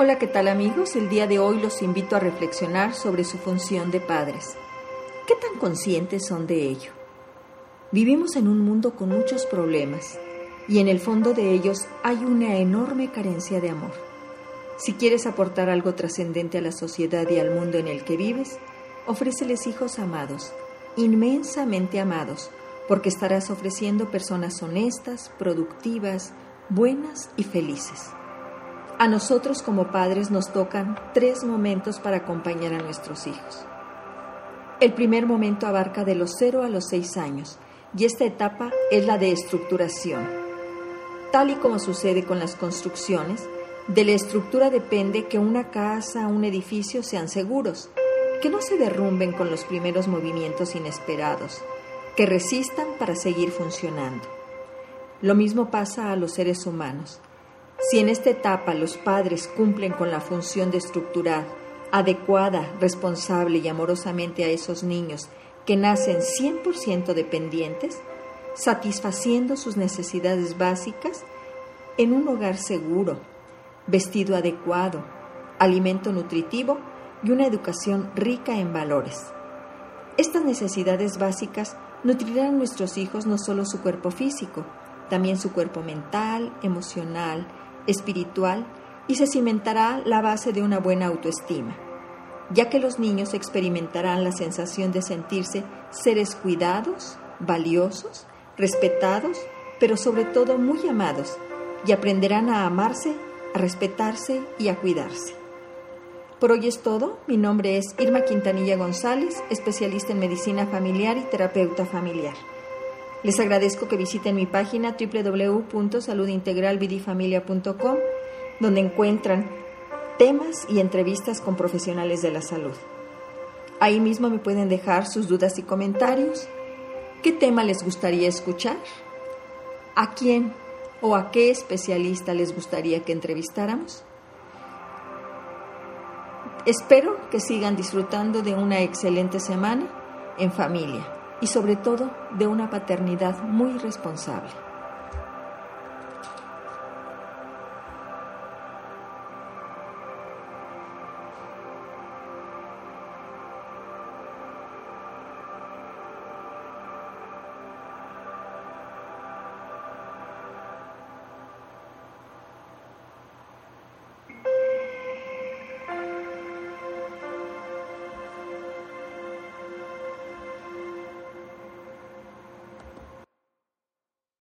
Hola, ¿qué tal amigos? El día de hoy los invito a reflexionar sobre su función de padres. ¿Qué tan conscientes son de ello? Vivimos en un mundo con muchos problemas y en el fondo de ellos hay una enorme carencia de amor. Si quieres aportar algo trascendente a la sociedad y al mundo en el que vives, ofréceles hijos amados, inmensamente amados, porque estarás ofreciendo personas honestas, productivas, buenas y felices. A nosotros como padres nos tocan tres momentos para acompañar a nuestros hijos. El primer momento abarca de los 0 a los 6 años y esta etapa es la de estructuración. Tal y como sucede con las construcciones, de la estructura depende que una casa, un edificio sean seguros, que no se derrumben con los primeros movimientos inesperados, que resistan para seguir funcionando. Lo mismo pasa a los seres humanos. Si en esta etapa los padres cumplen con la función de estructurar adecuada, responsable y amorosamente a esos niños que nacen 100% dependientes, satisfaciendo sus necesidades básicas en un hogar seguro, vestido adecuado, alimento nutritivo y una educación rica en valores. Estas necesidades básicas nutrirán a nuestros hijos no solo su cuerpo físico, también su cuerpo mental, emocional, espiritual y se cimentará la base de una buena autoestima ya que los niños experimentarán la sensación de sentirse seres cuidados, valiosos, respetados, pero sobre todo muy amados, y aprenderán a amarse, a respetarse y a cuidarse. Por hoy es todo. Mi nombre es Irma Quintanilla González, especialista en medicina familiar y terapeuta familiar. Les agradezco que visiten mi página www.saludintegralvidifamilia.com, donde encuentran temas y entrevistas con profesionales de la salud. Ahí mismo me pueden dejar sus dudas y comentarios. ¿Qué tema les gustaría escuchar? ¿A quién o a qué especialista les gustaría que entrevistáramos? Espero que sigan disfrutando de una excelente semana en familia y sobre todo de una paternidad muy responsable.